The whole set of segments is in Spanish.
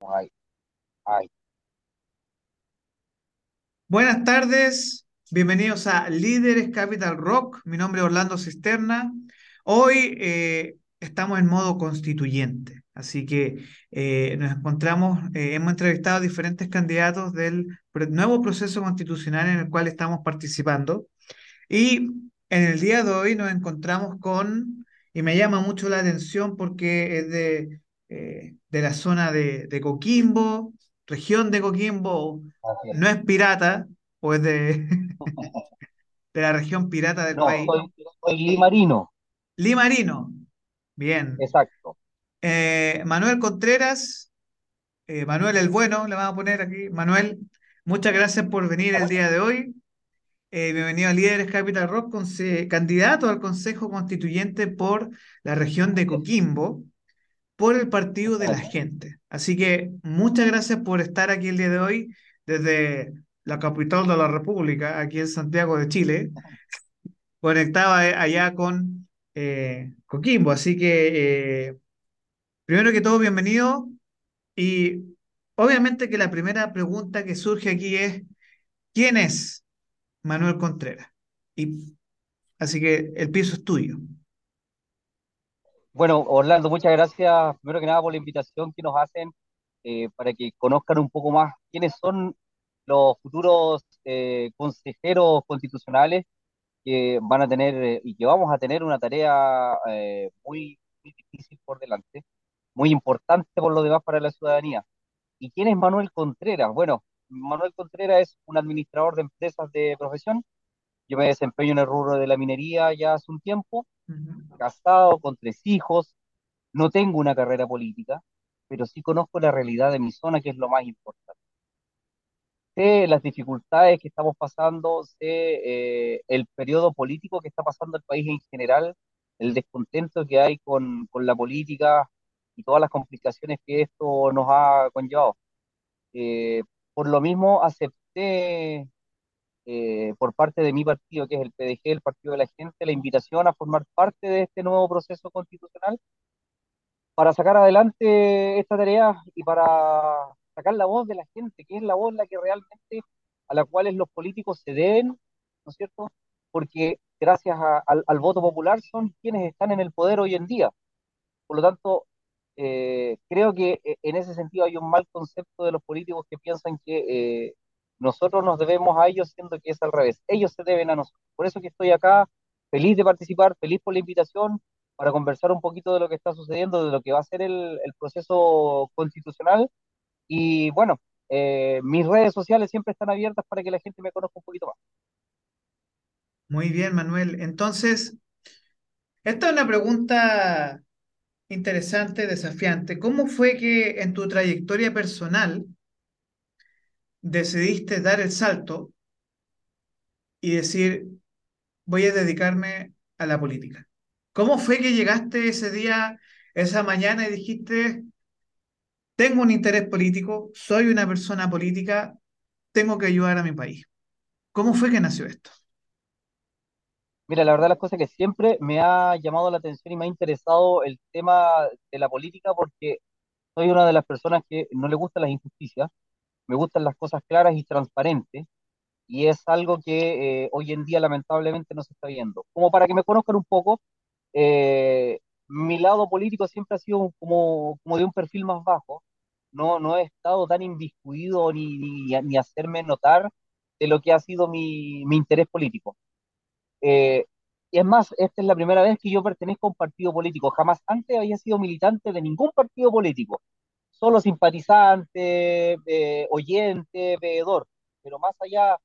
Ay, ay. Buenas tardes, bienvenidos a Líderes Capital Rock. Mi nombre es Orlando Cisterna. Hoy eh, estamos en modo constituyente, así que eh, nos encontramos, eh, hemos entrevistado a diferentes candidatos del nuevo proceso constitucional en el cual estamos participando. Y en el día de hoy nos encontramos con, y me llama mucho la atención porque es de, eh, de la zona de, de Coquimbo, región de Coquimbo, es. no es pirata, o es de, de la región pirata del No, país. soy, soy limarino, Limarino, bien. exacto. Eh, Manuel Contreras, eh, Manuel el Bueno, le vamos a poner aquí. Manuel, muchas gracias por venir el día de hoy. Eh, bienvenido a Líderes Capital Rock, candidato al Consejo Constituyente por la región de Coquimbo, por el Partido de la. Gente. Así que muchas gracias por estar aquí el día de hoy desde la capital de la República, aquí en Santiago de Chile, conectaba eh, allá con eh, Coquimbo. Así que, eh, primero que todo, bienvenido. Y obviamente que la primera pregunta que surge aquí es, ¿quién es Manuel Contreras? Y así que el piso es tuyo. Bueno, Orlando, muchas gracias primero que nada por la invitación que nos hacen eh, para que conozcan un poco más quiénes son los futuros eh, consejeros constitucionales que van a tener eh, y que vamos a tener una tarea eh, muy, muy difícil por delante, muy importante por lo demás para la ciudadanía. ¿Y quién es Manuel Contreras? Bueno, Manuel Contreras es un administrador de empresas de profesión. Yo me desempeño en el rubro de la minería ya hace un tiempo, Casado con tres hijos, no tengo una carrera política, pero sí conozco la realidad de mi zona, que es lo más importante. Sé las dificultades que estamos pasando, sé eh, el periodo político que está pasando el país en general, el descontento que hay con, con la política y todas las complicaciones que esto nos ha conllevado. Eh, por lo mismo, acepté eh, por parte de mi partido, que es el PDG, el Partido de la Gente, la invitación a formar parte de este nuevo proceso constitucional para sacar adelante esta tarea y para sacar la voz de la gente, que es la voz la que realmente a la cual los políticos se deben, ¿no es cierto? Porque gracias a- al, al voto popular son quienes están en el poder hoy en día. Por lo tanto, eh, creo que eh, en ese sentido hay un mal concepto de los políticos que piensan que eh, nosotros nos debemos a ellos, siendo que es al revés. Ellos se deben a nosotros. Por eso que estoy acá, feliz de participar, feliz por la invitación, para conversar un poquito de lo que está sucediendo, de lo que va a ser el, proceso constitucional. Y bueno, eh, mis redes sociales siempre están abiertas para que la gente me conozca un poquito más. Muy bien, Manuel. Entonces, esta es una pregunta interesante, desafiante. ¿Cómo fue que en tu trayectoria personal decidiste dar el salto y decir, voy a dedicarme a la política? ¿Cómo fue que llegaste ese día, esa mañana y dijiste, tengo un interés político, soy una persona política, tengo que ayudar a mi país? ¿Cómo fue que nació esto? Mira, la verdad las cosas que siempre me ha llamado la atención y me ha interesado el tema de la política porque soy una de las personas que no le gustan las injusticias, me gustan las cosas claras y transparentes, y es algo que eh, hoy en día lamentablemente no se está viendo. Como para que me conozcan un poco, eh, mi lado político siempre ha sido como, de un perfil más bajo, no, no he estado tan inmiscuido ni, ni, ni hacerme notar de lo que ha sido mi, mi interés político. Eh, y es más, esta es la primera vez que yo pertenezco a un partido político. Jamás antes había sido militante de ningún partido político. Solo simpatizante, eh, oyente, veedor. Pero más allá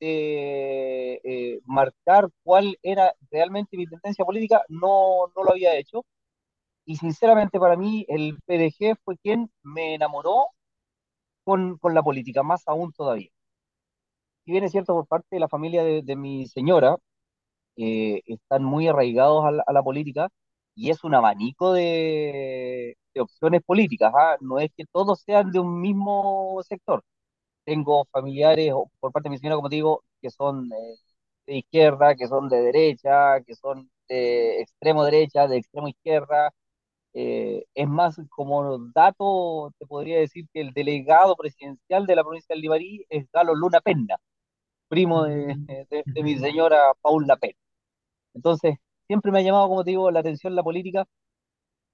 de eh, marcar cuál era realmente mi tendencia política, no, no lo había hecho. Y sinceramente para mí el PDG fue quien me enamoró con, con la política, más aún todavía. Si bien es cierto por parte de la familia de, de mi señora, eh, están muy arraigados a la, a la política y es un abanico de, de opciones políticas, ¿ah? No es que todos sean de un mismo sector. Tengo familiares, por parte de mi señora, como te digo, que son eh, de izquierda, que son de derecha, que son de extremo derecha, de extremo izquierda. Eh, es más, como dato, te podría decir que el delegado presidencial de la provincia del Libarí es Galo Luna Penna, primo de, Mm, de, de mi señora Paula Penna. Entonces, siempre me ha llamado, como te digo, la atención la política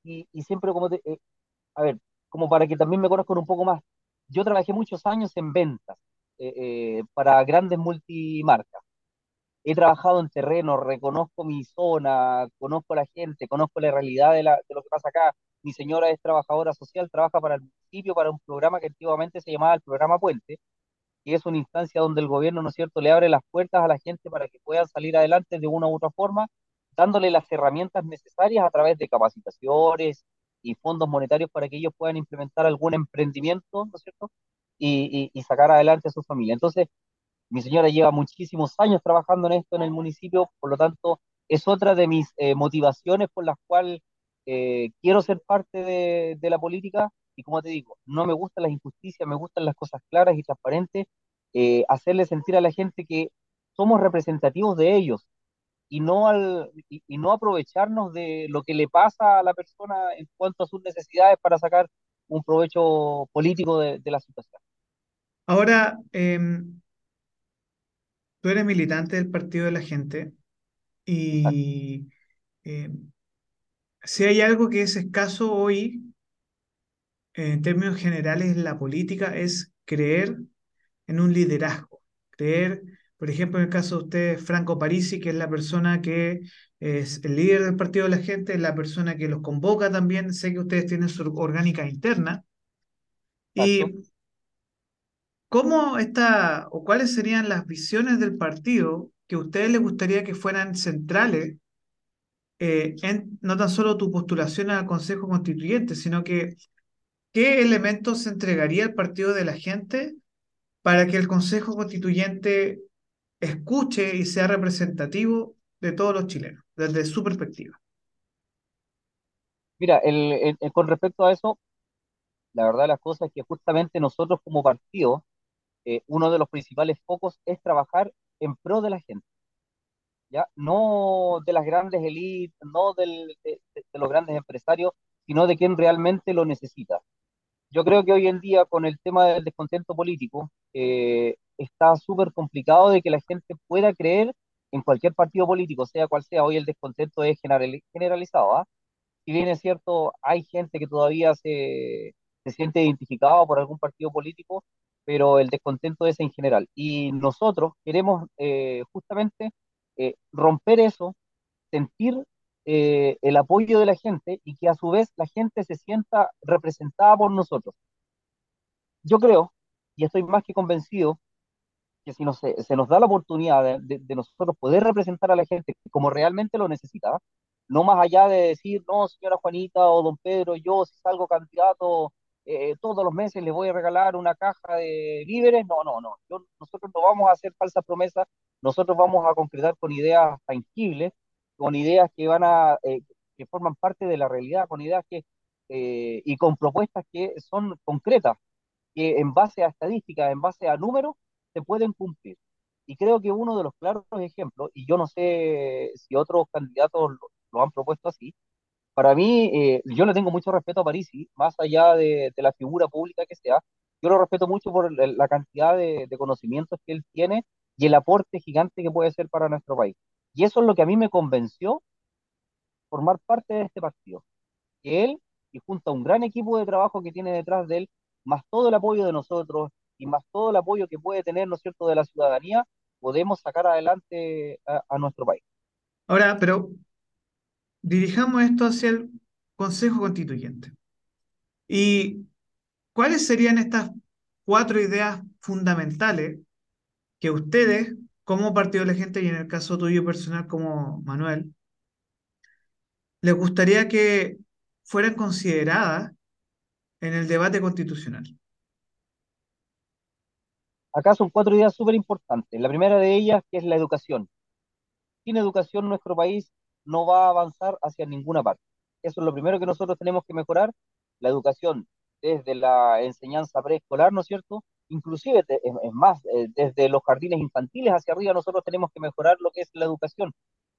y, siempre, como eh, a ver, como para que también me conozcan un poco más, yo trabajé muchos años en ventas eh, eh, para grandes multimarcas. He trabajado en terreno, reconozco mi zona, conozco la gente, conozco la realidad de, la, de lo que pasa acá. Mi señora es trabajadora social, trabaja para el municipio, para un programa que antiguamente se llamaba el programa Puente, que es una instancia donde el gobierno, ¿no es cierto?, le abre las puertas a la gente para que puedan salir adelante de una u otra forma, dándole las herramientas necesarias a través de capacitaciones y fondos monetarios para que ellos puedan implementar algún emprendimiento, ¿no es cierto?, y, y, y sacar adelante a su familia. Entonces, mi señora lleva muchísimos años trabajando en esto en el municipio, por lo tanto, es otra de mis eh, motivaciones por las cuales eh, quiero ser parte de, de la política y como te digo, no me gustan las injusticias, me gustan las cosas claras y transparentes, eh, hacerle sentir a la gente que somos representativos de ellos y no, al, y, y no aprovecharnos de lo que le pasa a la persona en cuanto a sus necesidades para sacar un provecho político de, de la situación. Ahora, em, tú eres militante del Partido de la Gente y em, si hay algo que es escaso hoy en términos generales en la política es creer en un liderazgo. Creer, por ejemplo, en el caso de usted, Franco Parisi, que es la persona que es el líder del Partido de la Gente, es la persona que los convoca también. Sé que ustedes tienen su orgánica interna. exacto. ¿Y cómo está, o cuáles serían las visiones del partido que a ustedes les gustaría que fueran centrales eh, en no tan solo tu postulación al Consejo Constituyente, sino que qué elementos se entregaría el Partido de la Gente para que el Consejo Constituyente escuche y sea representativo de todos los chilenos, desde su perspectiva. Mira, el, el- con respecto a eso, la verdad de las cosas es que justamente nosotros como partido, eh, uno de los principales focos es trabajar en pro de la gente, ¿ya? No de las grandes élites, no del- de, de- de los grandes empresarios, sino de quien realmente lo necesita. Yo creo que hoy en día con el tema del descontento político, eh, está súper complicado de que la gente pueda creer en cualquier partido político, sea cual sea. Hoy el descontento es generali- generalizado, ¿ah? si bien es cierto, hay gente que todavía se, se siente identificado por algún partido político, pero el descontento es en general. Y nosotros queremos eh, justamente eh, romper eso, sentir eh, el apoyo de la gente y que a su vez la gente se sienta representada por nosotros. Yo creo, y estoy más que convencido, que si nos, se, nos da la oportunidad de, de, de, nosotros poder representar a la gente como realmente lo necesita, no más allá de decir, no, señora Juanita o don Pedro, yo si salgo candidato eh, todos los meses les voy a regalar una caja de víveres, no, no, no, yo, nosotros no vamos a hacer falsas promesas, nosotros vamos a concretar con ideas tangibles, con ideas que van a, eh, que forman parte de la realidad, con ideas que, eh, y con propuestas que son concretas que en base a estadísticas, en base a números, se pueden cumplir. Y creo que uno de los claros ejemplos, y yo no sé si otros candidatos lo, lo han propuesto así, para mí, eh, yo le tengo mucho respeto a Parisi, más allá de, la figura pública que sea, yo lo respeto mucho por la cantidad de, de conocimientos que él tiene y el aporte gigante que puede ser para nuestro país. Y eso es lo que a mí me convenció formar parte de este partido que él, y junto a un gran equipo de trabajo que tiene detrás de él, más todo el apoyo de nosotros y más todo el apoyo que puede tener, ¿no es cierto?, de la ciudadanía, podemos sacar adelante a, nuestro país. Ahora, pero dirijamos esto hacia el Consejo Constituyente. ¿Y cuáles serían estas cuatro ideas fundamentales que ustedes, como Partido de la Gente, y en el caso tuyo personal como Manuel, les gustaría que fueran consideradas en el debate constitucional? Acá son cuatro ideas súper importantes. La primera de ellas, que es la educación. Sin educación nuestro país no va a avanzar hacia ninguna parte. Eso es lo primero que nosotros tenemos que mejorar, la educación desde la enseñanza preescolar, ¿no es cierto? Inclusive, es, más, eh, desde los jardines infantiles hacia arriba nosotros tenemos que mejorar lo que es la educación.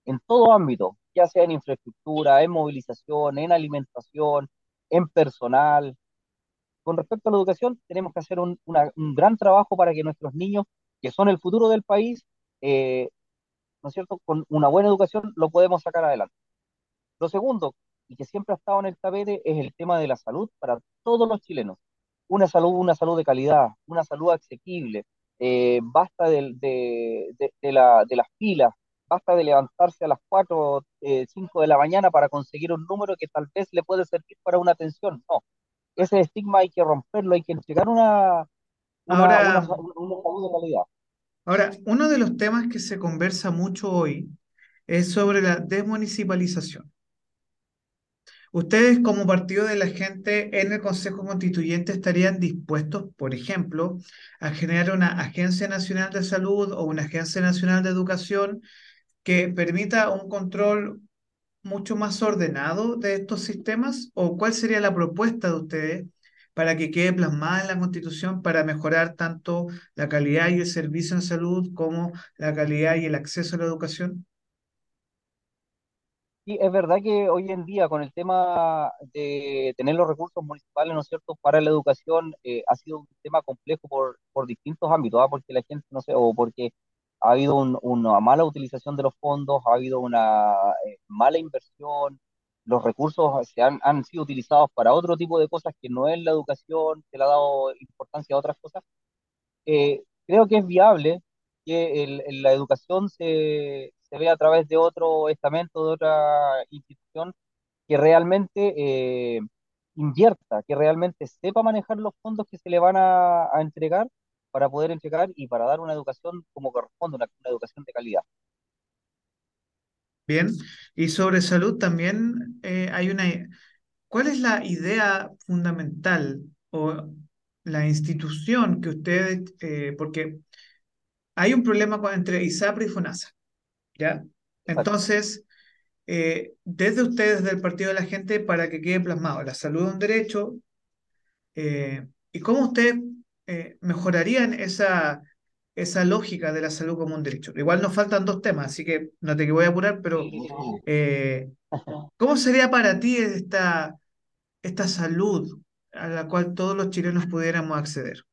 en todo ámbito, ya sea en infraestructura, en movilización, en alimentación, en personal. Con respecto a la educación, tenemos que hacer un, gran trabajo para que nuestros niños, que son el futuro del país, eh, ¿no es cierto?, con una buena educación lo podemos sacar adelante. Lo segundo, y que siempre ha estado en el tapete, es el tema de la salud para todos los chilenos. Una salud, una salud de calidad, una salud asequible. Eh, basta de, de, de, de, la, de las filas, basta de levantarse a las 4, eh, 5 de la mañana para conseguir un número que tal vez le puede servir para una atención. No, ese estigma hay que romperlo, hay que entregar una, una, una, Ahora, una salud de calidad. ahora, uno de los temas que se conversa mucho hoy es sobre la desmunicipalización. ¿Ustedes como partido de la gente en el Consejo Constituyente estarían dispuestos, por ejemplo, a generar una Agencia Nacional de Salud o una Agencia Nacional de Educación que permita un control mucho más ordenado de estos sistemas? ¿O cuál sería la propuesta de ustedes para que quede plasmada en la Constitución para mejorar tanto la calidad y el servicio en salud como la calidad y el acceso a la educación? Sí, es verdad que hoy en día con el tema de tener los recursos municipales, ¿no es cierto?, para la educación eh, ha sido un tema complejo por, por distintos ámbitos, ¿ah? Porque la gente, no sé, o porque ha habido un- una mala utilización de los fondos, ha habido una eh, mala inversión, los recursos se han, han sido utilizados para otro tipo de cosas que no es la educación, se le ha dado importancia a otras cosas. Eh, creo que es viable que la educación se, se vea a través de otro estamento, de otra institución que realmente eh, invierta, que realmente sepa manejar los fondos que se le van a, a entregar para poder entregar y para dar una educación como corresponde, una, una educación de calidad. Bien. Y sobre salud también eh, hay una... ¿Cuál es la idea fundamental o la institución que ustedes... eh, porque hay un problema entre ISAPRE y FONASA, ¿ya? Entonces, eh, desde ustedes del Partido de la Gente, para que quede plasmado, la salud es un derecho, eh, ¿y cómo ustedes eh, mejorarían esa, esa lógica de la salud como un derecho? Igual nos faltan dos temas, así que no te voy a apurar, pero eh, ¿cómo sería para ti esta, esta salud a la cual todos los chilenos pudiéramos acceder?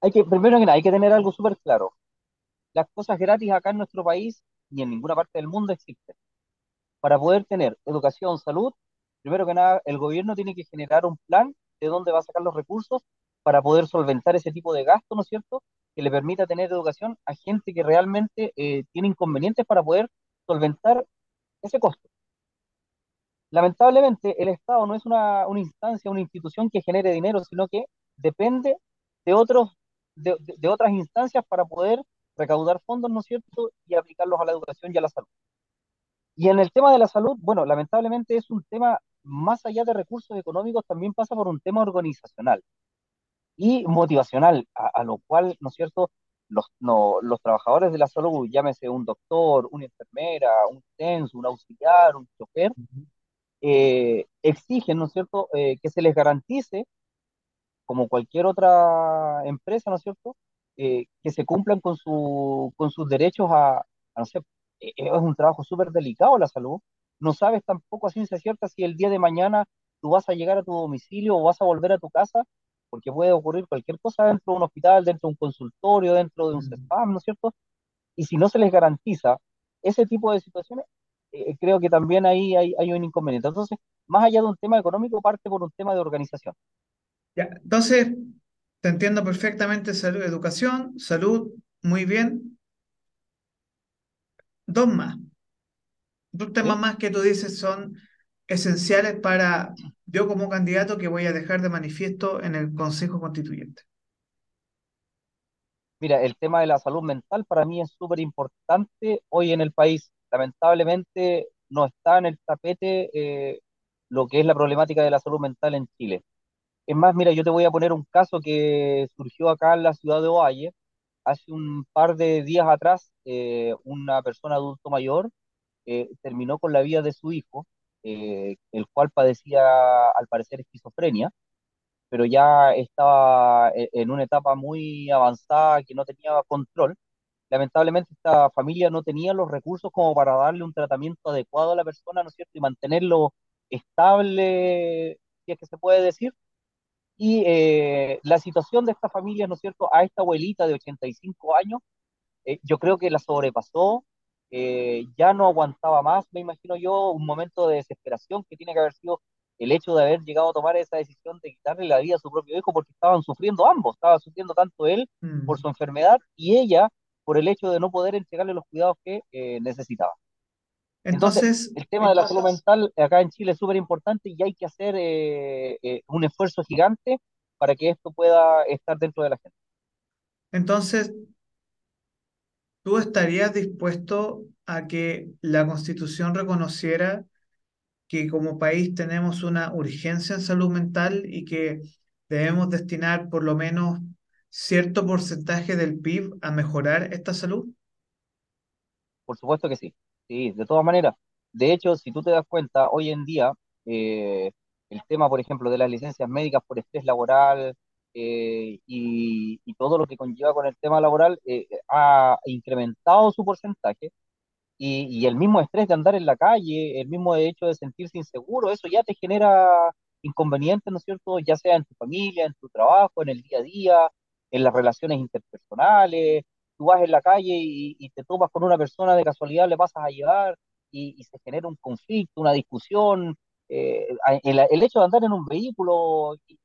Hay que, primero que nada, hay que tener algo súper claro. Las cosas gratis acá en nuestro país ni en ninguna parte del mundo existen. Para poder tener educación, salud, primero que nada, el gobierno tiene que generar un plan de dónde va a sacar los recursos para poder solventar ese tipo de gasto, ¿no es cierto? Que le permita tener educación a gente que realmente eh, tiene inconvenientes para poder solventar ese costo. Lamentablemente, el Estado no es una, instancia, una institución que genere dinero, sino que depende de otros, de otras instancias para poder recaudar fondos, ¿no es cierto? Y aplicarlos a la educación y a la salud. Y en el tema de la salud, bueno, lamentablemente es un tema más allá de recursos económicos, también pasa por un tema organizacional y motivacional, a, a lo cual, ¿no es cierto? Los, no, los trabajadores de la salud, llámese un doctor, una enfermera, un TENS, un auxiliar, un chofer, eh, exigen, ¿no es cierto?, eh, que se les garantice como cualquier otra empresa, ¿no es cierto?, eh, que se cumplan con, su, con sus derechos a, a, no sé, eh, es un trabajo súper delicado la salud. No sabes tampoco a ciencia cierta si el día de mañana tú vas a llegar a tu domicilio o vas a volver a tu casa, porque puede ocurrir cualquier cosa dentro de un hospital, dentro de un consultorio, dentro de un. CESPAM, ¿no es cierto? Y si no se les garantiza ese tipo de situaciones, eh, creo que también ahí hay, hay un inconveniente. Entonces, más allá de un tema económico, parte por un tema de organización. Ya, entonces, te entiendo perfectamente, salud, educación, salud, muy bien. Dos más. Dos temas más que tú dices son esenciales para yo como candidato que voy a dejar de manifiesto en el Consejo Constituyente. Mira, el tema de la salud mental para mí es súper importante hoy en el país. Lamentablemente no está en el tapete eh, lo que es la problemática de la salud mental en Chile. Es más, mira, yo te voy a poner un caso que surgió acá en la ciudad de Ovalle. Hace un par de días atrás, eh, una persona adulto mayor eh, terminó con la vida de su hijo, eh, el cual padecía, al parecer, esquizofrenia, pero ya estaba e- en una etapa muy avanzada que no tenía control. lamentablemente esta familia no tenía los recursos como para darle un tratamiento adecuado a la persona, ¿no es cierto? Y mantenerlo estable, si es que se puede decir. Y eh, la situación de esta familia, ¿no es cierto?, a esta abuelita de 85 años, eh, yo creo que la sobrepasó, eh, ya no aguantaba más, me imagino yo, un momento de desesperación que tiene que haber sido el hecho de haber llegado a tomar esa decisión de quitarle la vida a su propio hijo porque estaban sufriendo ambos, estaba sufriendo tanto él por Mm. su enfermedad y ella por el hecho de no poder entregarle los cuidados que eh, necesitaba. Entonces, Entonces, el tema de la salud mental acá en Chile es súper importante y hay que hacer eh, eh, un esfuerzo gigante para que esto pueda estar dentro de la gente. entonces, ¿tú estarías dispuesto a que la Constitución reconociera que como país tenemos una urgencia en salud mental y que debemos destinar por lo menos cierto porcentaje del PIB a mejorar esta salud? Por supuesto que sí, sí, de todas maneras. De hecho, si tú te das cuenta, hoy en día, eh, el tema, por ejemplo, de las licencias médicas por estrés laboral eh, y, y todo lo que conlleva con el tema laboral eh, ha incrementado su porcentaje y, y el mismo estrés de andar en la calle, el mismo hecho de sentirse inseguro, eso ya te genera inconvenientes, ¿no es cierto? Ya sea en tu familia, en tu trabajo, en el día a día, en las relaciones interpersonales. Tú vas en la calle y, y te topas con una persona de casualidad, le pasas a llevar y, se genera un conflicto, una discusión. eh, el, el hecho de andar en un vehículo, y,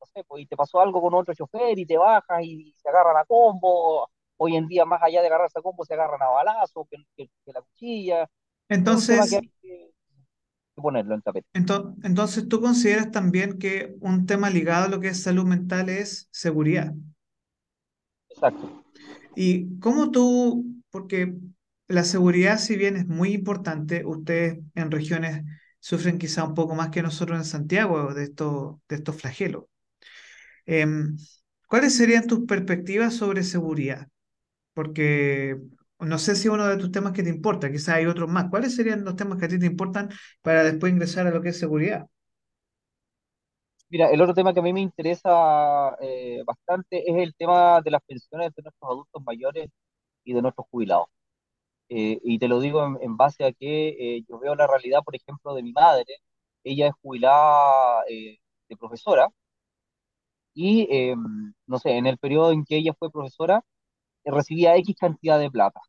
no sé, pues, y te pasó algo con otro chofer y te bajas y se agarran a combo. Hoy en día, más allá de agarrarse a combo, se agarran a balazo, que, que, que la cuchilla. Entonces, que, que ponerlo en tapete. ento- entonces, ¿tú consideras también que un tema ligado a lo que es salud mental es seguridad? Exacto. ¿Y cómo tú, porque la seguridad, si bien es muy importante, ustedes en regiones sufren quizá un poco más que nosotros en Santiago de estos, de estos flagelos. Em, ¿cuáles serían tus perspectivas sobre seguridad? Porque no sé si uno de tus temas que te importa, quizá hay otros más. ¿Cuáles serían los temas que a ti te importan para después ingresar a lo que es seguridad? Mira, el otro tema que a mí me interesa eh, bastante es el tema de las pensiones de nuestros adultos mayores y de nuestros jubilados. Eh, y te lo digo en, en base a que eh, yo veo la realidad, por ejemplo, de mi madre. Ella es jubilada de profesora y, eh, no sé, en el periodo en que ella fue profesora, recibía X cantidad de plata,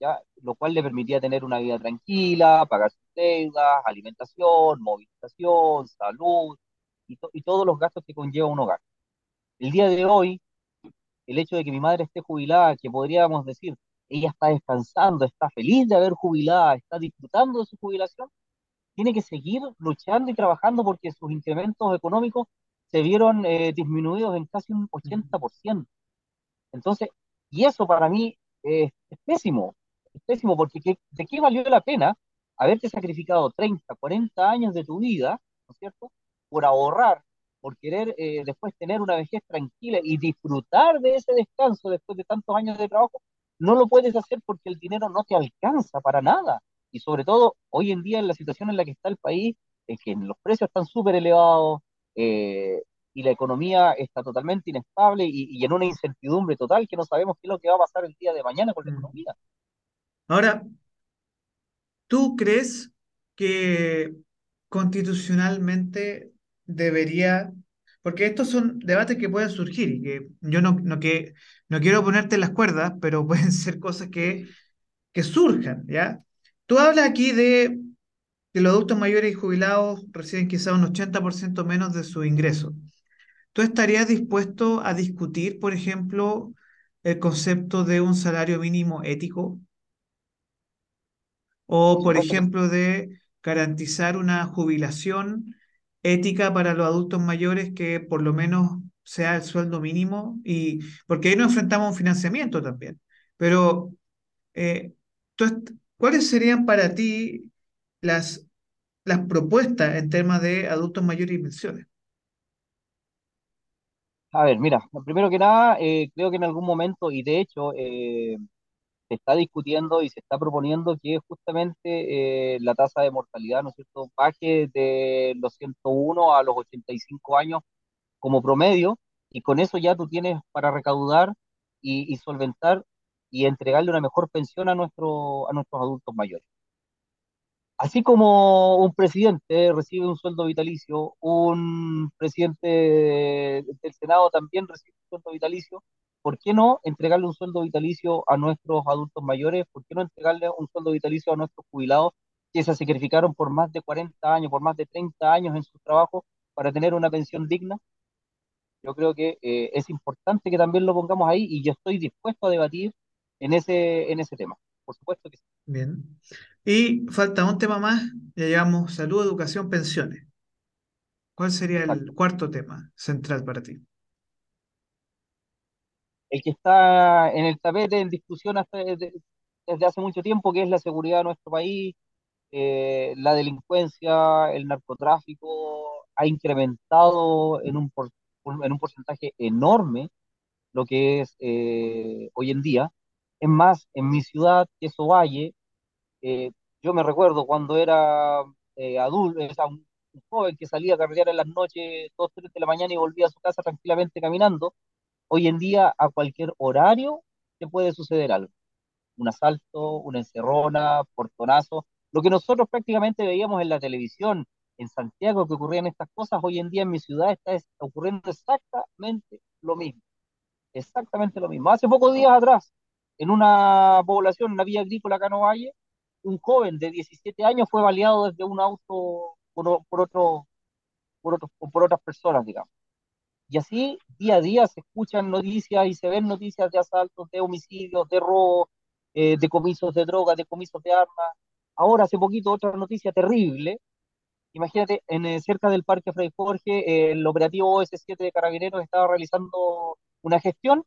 ¿ya? Lo cual le permitía tener una vida tranquila, pagar sus deudas, alimentación, movilización, salud y, to- y todos los gastos que conlleva un hogar. El día de hoy, el hecho de que mi madre esté jubilada, que podríamos decir, ella está descansando, está feliz de haber jubilada, está disfrutando de su jubilación, tiene que seguir luchando y trabajando porque sus incrementos económicos se vieron eh, disminuidos en casi un Mm, 80%. Entonces, y eso para mí eh, es pésimo, es pésimo porque ¿qué- ¿de qué valió la pena haberte sacrificado 30, 40 años de tu vida, ¿no es cierto? Por ahorrar, por querer eh, después tener una vejez tranquila y disfrutar de ese descanso después de tantos años de trabajo, no lo puedes hacer porque el dinero no te alcanza para nada. Y sobre todo, hoy en día, en la situación en la que está el país, es que los precios están súper elevados, eh, y la economía está totalmente inestable y, y en una incertidumbre total que no sabemos qué es lo que va a pasar el día de mañana con la mm. economía. Ahora, ¿tú crees que constitucionalmente debería, porque estos son debates que pueden surgir y que yo no, no, que, no quiero ponerte las cuerdas, pero pueden ser cosas que, que surjan, ¿ya? Tú hablas aquí de que los adultos mayores y jubilados reciben quizá un 80% menos de su ingreso. ¿Tú estarías dispuesto a discutir, por ejemplo, el concepto de un salario mínimo ético? O, por ejemplo, de garantizar una jubilación ética para los adultos mayores que por lo menos sea el sueldo mínimo. Y porque ahí nos enfrentamos a un financiamiento también. Pero, eh, ¿cuáles serían para ti las, las propuestas en temas de adultos mayores y pensiones? A ver, mira, primero que nada, eh, creo que en algún momento, y de hecho eh, se está discutiendo y se está proponiendo que justamente eh, la tasa de mortalidad, ¿no es cierto?, baje de los 101 a los 85 años como promedio, y con eso ya tú tienes para recaudar y, y solventar y entregarle una mejor pensión a, nuestro, a nuestros adultos mayores. Así como un presidente recibe un sueldo vitalicio, un presidente del Senado también recibe un sueldo vitalicio, ¿por qué no entregarle un sueldo vitalicio a nuestros adultos mayores? ¿Por qué no entregarle un sueldo vitalicio a nuestros jubilados que se sacrificaron por más de 40 años, por más de 30 años en su trabajo para tener una pensión digna? Yo creo que eh, es importante que también lo pongamos ahí y yo estoy dispuesto a debatir en ese, en ese tema. Por supuesto que sí. Bien. Y falta un tema más, ya llevamos salud, educación, pensiones. ¿Cuál sería el cuarto tema central para ti? El que está en el tapete, en discusión hasta desde, desde hace mucho tiempo, que es la seguridad de nuestro país, eh, la delincuencia, el narcotráfico, ha incrementado en un, por- en un porcentaje enorme lo que es eh, hoy en día. Es más, en mi ciudad, que es Ovalle, eh, yo me recuerdo cuando era eh, adulto, un, joven que salía a carretear en las noches, 2, 3 de la mañana y volvía a su casa tranquilamente caminando. Hoy en día, a cualquier horario, te puede suceder algo. Un asalto, una encerrona, portonazo. Lo que nosotros prácticamente veíamos en la televisión, en Santiago, que ocurrían estas cosas, hoy en día en mi ciudad está es- ocurriendo exactamente lo mismo. Exactamente lo mismo. Hace pocos días atrás, en una población, en una villa agrícola acá en Ovalle, un joven de 17 años fue baleado desde un auto por, por, otro, por, otros- por otras personas, digamos. Y así, día a día, se escuchan noticias y se ven noticias de asaltos, de homicidios, de robos, eh, de comisos de drogas, de comisos de armas. Ahora, hace poquito, otra noticia terrible. Imagínate, en, eh, cerca del Parque Fray Jorge, el operativo OS7 de Carabineros estaba realizando una gestión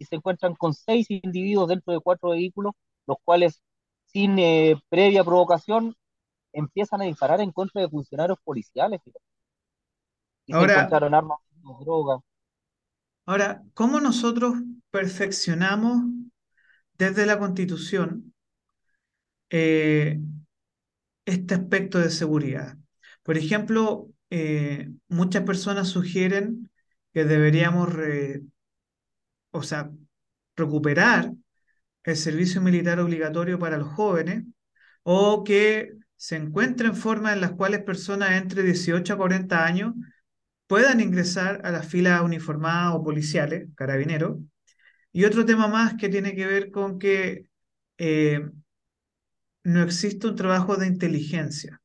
y se encuentran con seis individuos dentro de cuatro vehículos, los cuales, sin eh, previa provocación, empiezan a disparar en contra de funcionarios policiales. Y se Ahora, encontraron armas, drogas. ahora, ¿cómo nosotros perfeccionamos desde la Constitución eh, este aspecto de seguridad? Por ejemplo, eh, muchas personas sugieren que deberíamos, re- o sea, recuperar el servicio militar obligatorio para los jóvenes o que se encuentren formas en las cuales personas entre 18 a 40 años puedan ingresar a las filas uniformadas o policiales, carabineros. Y otro tema más que tiene que ver con que eh, no existe un trabajo de inteligencia,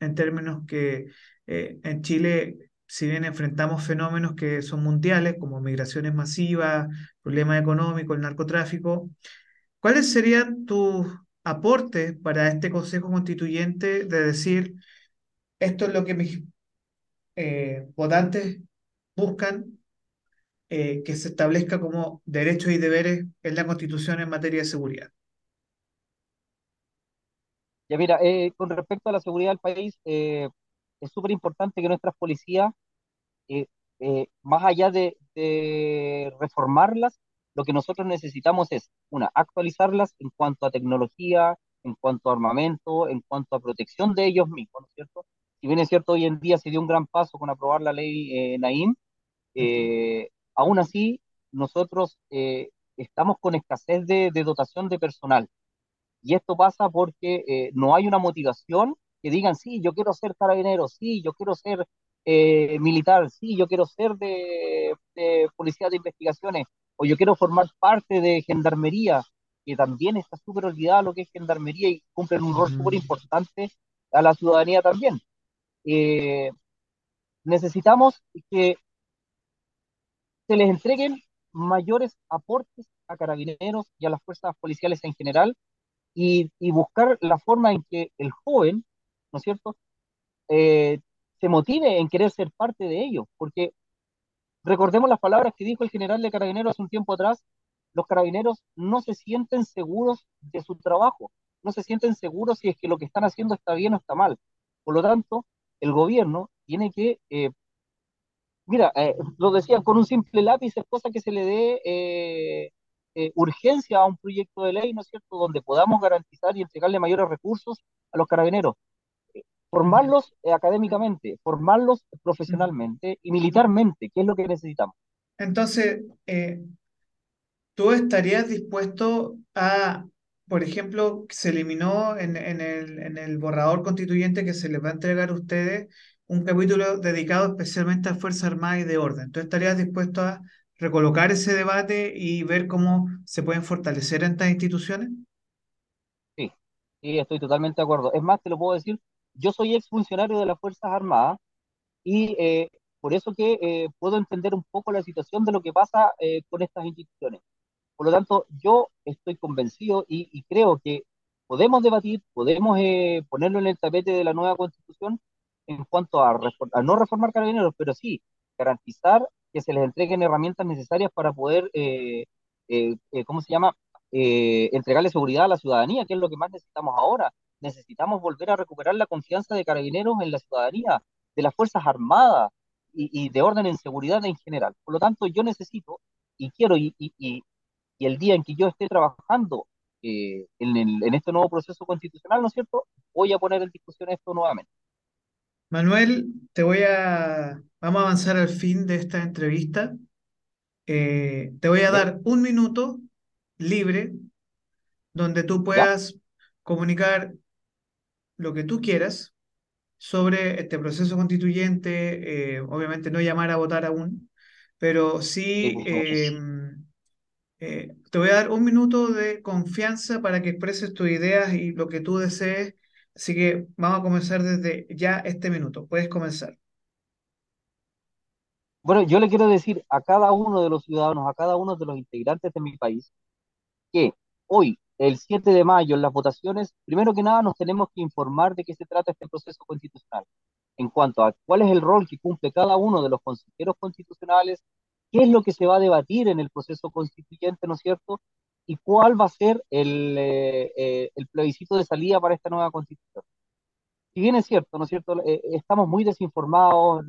en términos que eh, en Chile, si bien enfrentamos fenómenos que son mundiales, como migraciones masivas, problemas económicos, el narcotráfico, ¿cuáles serían tus aportes para este Consejo Constituyente de decir, esto es lo que mis eh, votantes buscan eh, que se establezca como derechos y deberes en la Constitución en materia de seguridad. Ya mira, eh, con respecto a la seguridad del país, es súper importante que nuestras policías, eh, eh, más allá de, de reformarlas, lo que nosotros necesitamos es, una, actualizarlas en cuanto a tecnología, en cuanto a armamento, en cuanto a protección de ellos mismos, ¿no es cierto? Si bien es cierto, hoy en día se dio un gran paso con aprobar la ley eh, Naim, eh, aún así nosotros eh, estamos con escasez de, de dotación de personal. Y esto pasa porque eh, no hay una motivación que digan, sí, yo quiero ser carabinero, sí, yo quiero ser eh, militar, sí, yo quiero ser de, de policía de investigaciones, o yo quiero formar parte de gendarmería, que también está súper olvidada lo que es gendarmería y cumplen un rol súper Mm, importante a la ciudadanía también. Eh, necesitamos que se les entreguen mayores aportes a carabineros y a las fuerzas policiales en general y, y buscar la forma en que el joven, ¿no es cierto?, eh, se motive en querer ser parte de ello, porque recordemos las palabras que dijo el general de carabineros hace un tiempo atrás, los carabineros no se sienten seguros de su trabajo, no se sienten seguros si es que lo que están haciendo está bien o está mal. Por lo tanto, el gobierno tiene que, eh, mira, eh, lo decían, con un simple lápiz es cosa que se le dé eh, urgencia a un proyecto de ley, ¿no es cierto?, donde podamos garantizar y entregarle mayores recursos a los carabineros formarlos eh, académicamente, formarlos profesionalmente y militarmente, que es lo que necesitamos. Entonces, eh, ¿tú estarías dispuesto a, por ejemplo, se eliminó en, en el, en el borrador constituyente que se les va a entregar a ustedes un capítulo dedicado especialmente a Fuerzas Armadas y de Orden? ¿Tú estarías dispuesto a recolocar ese debate y ver cómo se pueden fortalecer estas instituciones? Sí, sí, estoy totalmente de acuerdo. Es más, te lo puedo decir, yo soy exfuncionario de las Fuerzas Armadas y eh, por eso que eh, puedo entender un poco la situación de lo que pasa eh, con estas instituciones. Por lo tanto, yo estoy convencido y, y creo que podemos debatir, podemos eh, ponerlo en el tapete de la nueva constitución en cuanto a, a no reformar carabineros, pero sí garantizar que se les entreguen herramientas necesarias para poder, eh, eh, ¿cómo se llama? Entregarle seguridad a la ciudadanía, que es lo que más necesitamos ahora. Necesitamos volver a recuperar la confianza de carabineros en la ciudadanía, de las Fuerzas Armadas y, y de orden en seguridad en general. Por lo tanto, yo necesito y quiero y, y, y el día en que yo esté trabajando eh, en, el- en este nuevo proceso constitucional, ¿no es cierto? Voy a poner en discusión esto nuevamente. Manuel, te voy a, vamos a avanzar al fin de esta entrevista. Eh, te voy a ¿Ya? dar un minuto libre donde tú ¿Ya? puedas comunicar lo que tú quieras sobre este proceso constituyente, eh, obviamente no llamar a votar aún, pero Sí, eh, eh, te voy a dar un minuto de confianza para que expreses tus ideas y lo que tú desees. Así que vamos a comenzar desde ya este minuto. Puedes comenzar. Bueno, yo le quiero decir a cada uno de los ciudadanos, a cada uno de los integrantes de mi país, que hoy, el 7 de mayo, en las votaciones, primero que nada nos tenemos que informar de qué se trata este proceso constitucional, en cuanto a cuál es el rol que cumple cada uno de los consejeros constitucionales, qué es lo que se va a debatir en el proceso constituyente, ¿no es cierto? Y cuál va a ser el, eh, eh, el plebiscito de salida para esta nueva constitución si bien es cierto, ¿no es cierto? Eh, estamos muy desinformados,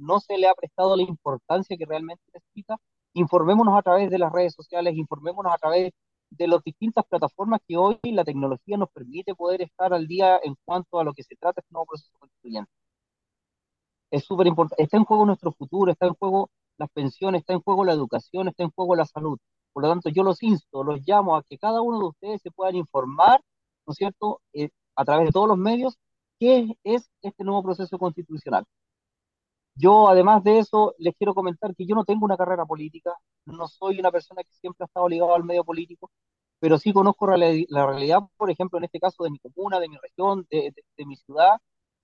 no se le ha prestado la importancia que realmente necesita, informémonos a través de las redes sociales, informémonos a través de las distintas plataformas que hoy la tecnología nos permite poder estar al día en cuanto a lo que se trata este nuevo proceso constituyente. Es súper importante, está en juego nuestro futuro, está en juego las pensiones, está en juego la educación, está en juego la salud. Por lo tanto, yo los insto, los llamo a que cada uno de ustedes se puedan informar, ¿no es cierto?, eh, a través de todos los medios, qué es este nuevo proceso constitucional. Yo, además de eso, les quiero comentar que yo no tengo una carrera política, no soy una persona que siempre ha estado ligada al medio político, pero sí conozco la, realidad, por ejemplo, en este caso de mi comuna, de mi región, de mi ciudad,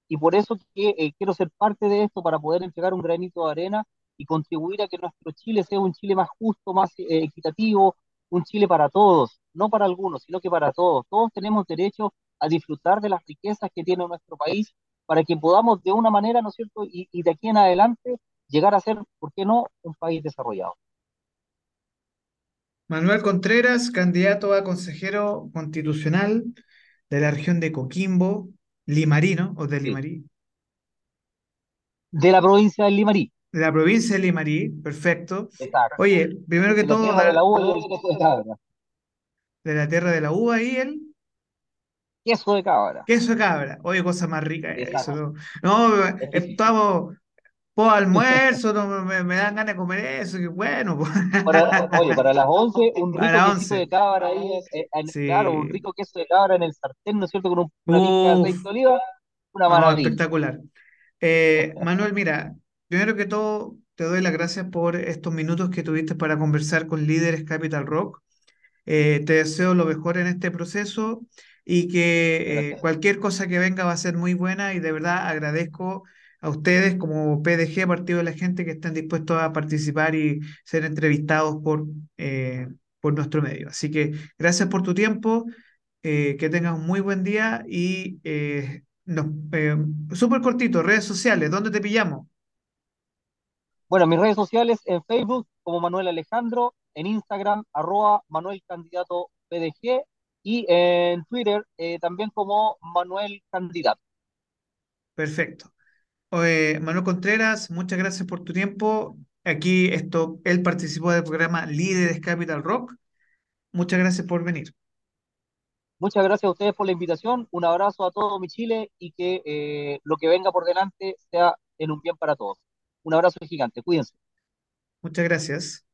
y por eso que, eh, quiero ser parte de esto para poder entregar un granito de arena y contribuir a que nuestro Chile sea un Chile más justo, más eh, equitativo, un Chile para todos, no para algunos, sino que para todos. Todos tenemos derecho a disfrutar de las riquezas que tiene nuestro país para que podamos de una manera, ¿no es cierto?, y, y de aquí en adelante llegar a ser, ¿por qué no?, un país desarrollado. Manuel Contreras, candidato a consejero constitucional de la región de Coquimbo, Limarino o de. Limarí, De la provincia del Limarí. de la provincia de Limarí, perfecto. Exacto. Oye, primero que De la todo, tierra de la uva y de de la tierra de la uva y el Queso de cabra. queso de cabra. Oye, cosa más rica eso. No, no estamos por almuerzo, no, me, me dan ganas de comer eso, qué bueno. po. Para, oye, para las 11, un rico 11. de cabra ahí, eh, en- claro, un Sí. rico queso de cabra en el sartén, ¿no es cierto? Con un- una pizca de aceite de oliva, una no, maravilla. espectacular. Eh, Manuel, mira, primero que todo, te doy las gracias por estos minutos que tuviste para conversar con Líderes Capital Rock. Eh, te deseo lo mejor en este proceso y que eh, cualquier cosa que venga va a ser muy buena y de verdad agradezco a ustedes como PDG, Partido de la Gente, que están dispuestos a participar y ser entrevistados por, eh, por nuestro medio. Así que gracias por tu tiempo, eh, que tengas un muy buen día y eh, eh, súper cortito, redes sociales, ¿dónde te pillamos? Bueno, mis redes sociales en Facebook como Manuel Alejandro, en Instagram arroba Manuel Candidato PDG y en Twitter eh, también como Manuel Candidato. Perfecto. Manuel Contreras, muchas gracias por tu tiempo. Aquí esto, él participó del programa Líderes Capital Rock. Muchas gracias por venir. Muchas gracias a ustedes por la invitación, un abrazo a todo mi Chile y que eh, lo que venga por delante sea en un bien para todos. Un abrazo gigante, cuídense. Muchas gracias.